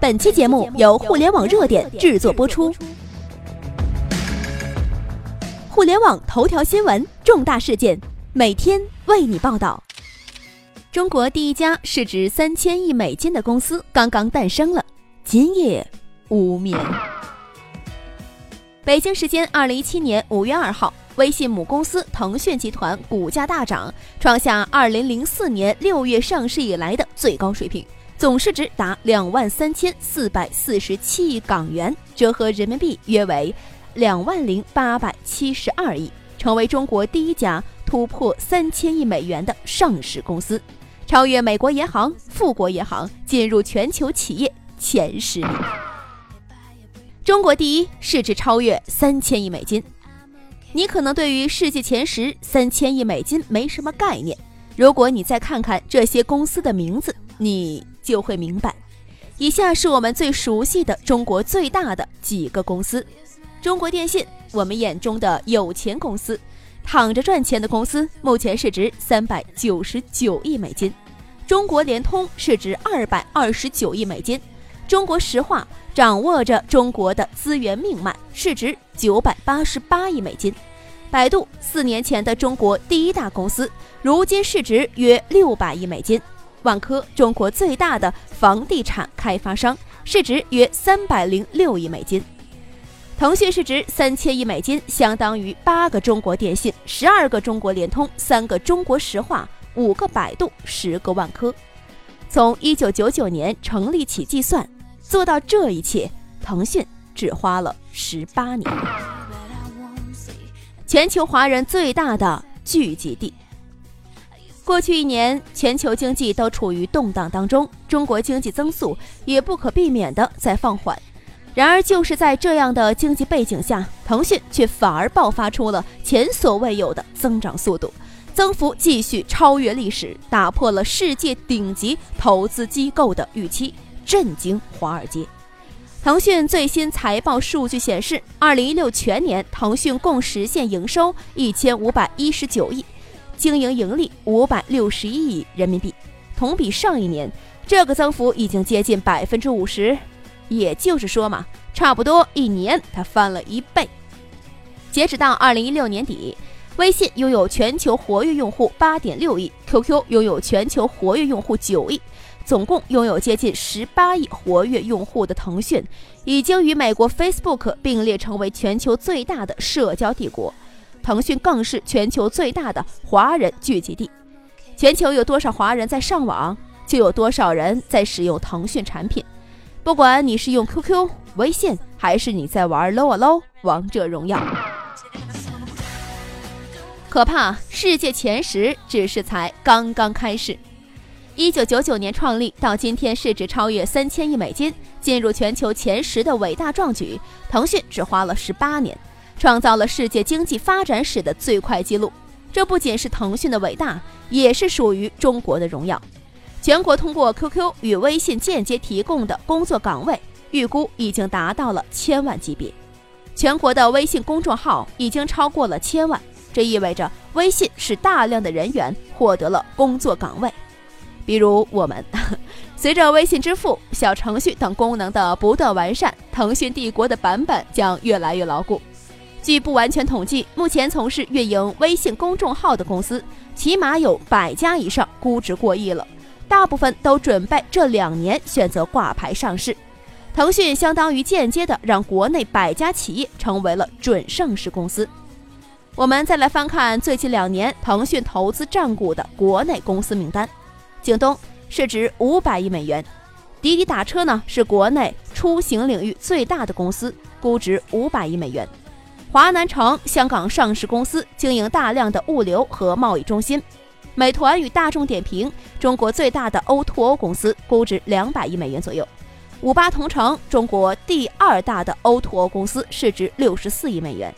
本期节目由互联网热点制作播出。互联网头条新闻，重大事件，每天为你报道。中国第一家市值三千亿美金的公司刚刚诞生了，今夜无眠。北京时间二零一七年五月二号，微信母公司腾讯集团股价大涨，创下二零零四年六月上市以来的最高水平。总市值达两万三千四百四十七亿港元，折合人民币约为两万零八百七十二亿，成为中国第一家突破三千亿美元的上市公司，超越美国银行、富国银行，进入全球企业前十名。中国第一，市值超越三千亿美金。你可能对于世界前十三千亿美金没什么概念，如果你再看看这些公司的名字，你。就会明白，以下是我们最熟悉的中国最大的几个公司：中国电信，我们眼中的有钱公司，躺着赚钱的公司，目前市值三百九十九亿美金；中国联通市值二百二十九亿美金；中国石化掌握着中国的资源命脉，市值九百八十八亿美金；百度四年前的中国第一大公司，如今市值约六百亿美金。万科，中国最大的房地产开发商，市值约三百零六亿美金。腾讯市值三千亿美金，相当于八个中国电信、十二个中国联通、三个中国石化、五个百度、十个万科。从一九九九年成立起计算，做到这一切，腾讯只花了十八年。全球华人最大的聚集地。过去一年，全球经济都处于动荡当中，中国经济增速也不可避免的在放缓。然而，就是在这样的经济背景下，腾讯却反而爆发出了前所未有的增长速度，增幅继续超越历史，打破了世界顶级投资机构的预期，震惊华尔街。腾讯最新财报数据显示，二零一六全年，腾讯共实现营收一千五百一十九亿。经营盈利五百六十一亿人民币，同比上一年，这个增幅已经接近百分之五十。也就是说嘛，差不多一年它翻了一倍。截止到二零一六年底，微信拥有全球活跃用户八点六亿，QQ 拥有全球活跃用户九亿，总共拥有接近十八亿活跃用户的腾讯，已经与美国 Facebook 并列成为全球最大的社交帝国。腾讯更是全球最大的华人聚集地，全球有多少华人在上网，就有多少人在使用腾讯产品。不管你是用 QQ、微信，还是你在玩 LOL、LO, 王者荣耀，可怕！世界前十只是才刚刚开始。一九九九年创立到今天，市值超越三千亿美金，进入全球前十的伟大壮举，腾讯只花了十八年。创造了世界经济发展史的最快纪录，这不仅是腾讯的伟大，也是属于中国的荣耀。全国通过 QQ 与微信间接提供的工作岗位，预估已经达到了千万级别。全国的微信公众号已经超过了千万，这意味着微信使大量的人员获得了工作岗位。比如我们，随着微信支付、小程序等功能的不断完善，腾讯帝国的版本将越来越牢固。据不完全统计，目前从事运营微信公众号的公司起码有百家以上，估值过亿了。大部分都准备这两年选择挂牌上市。腾讯相当于间接的让国内百家企业成为了准上市公司。我们再来翻看最近两年腾讯投资占股的国内公司名单：京东市值五百亿美元，滴滴打车呢是国内出行领域最大的公司，估值五百亿美元。华南城，香港上市公司，经营大量的物流和贸易中心。美团与大众点评，中国最大的 O2O 公司，估值两百亿美元左右。五八同城，中国第二大的 O2O 公司，市值六十四亿美元。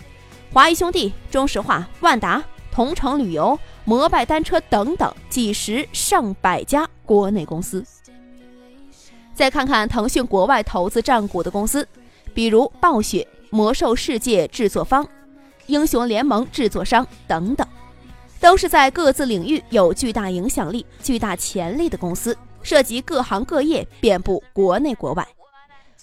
华谊兄弟、中石化、万达、同城旅游、摩拜单车等等几十上百家国内公司。再看看腾讯国外投资占股的公司，比如暴雪。魔兽世界制作方、英雄联盟制作商等等，都是在各自领域有巨大影响力、巨大潜力的公司，涉及各行各业，遍布国内国外。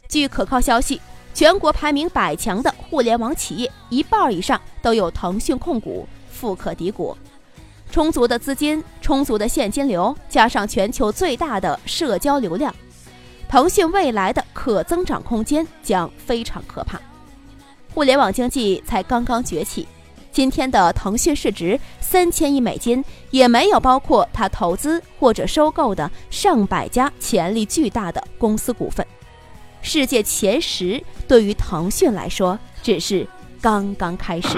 据可靠消息，全国排名百强的互联网企业一半以上都有腾讯控股，富可敌国。充足的资金、充足的现金流，加上全球最大的社交流量，腾讯未来的可增长空间将非常可怕。互联网经济才刚刚崛起，今天的腾讯市值三千亿美金，也没有包括他投资或者收购的上百家潜力巨大的公司股份。世界前十对于腾讯来说，只是刚刚开始。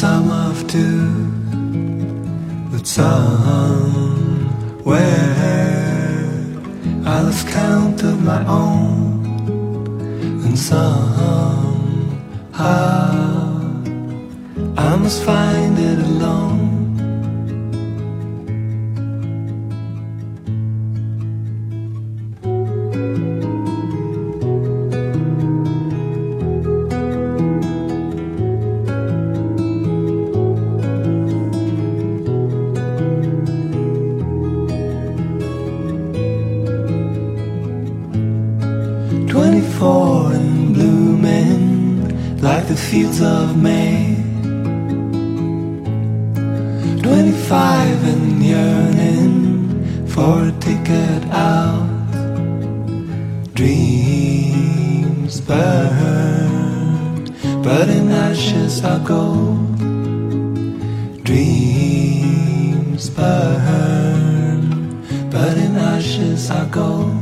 sum of two. But somewhere I lost count of my own, and somehow I must find it alone. Twenty-four and blooming like the fields of May. Twenty-five and yearning for a ticket out. Dreams burn, but in ashes are gold. Dreams burn, but in ashes are gold.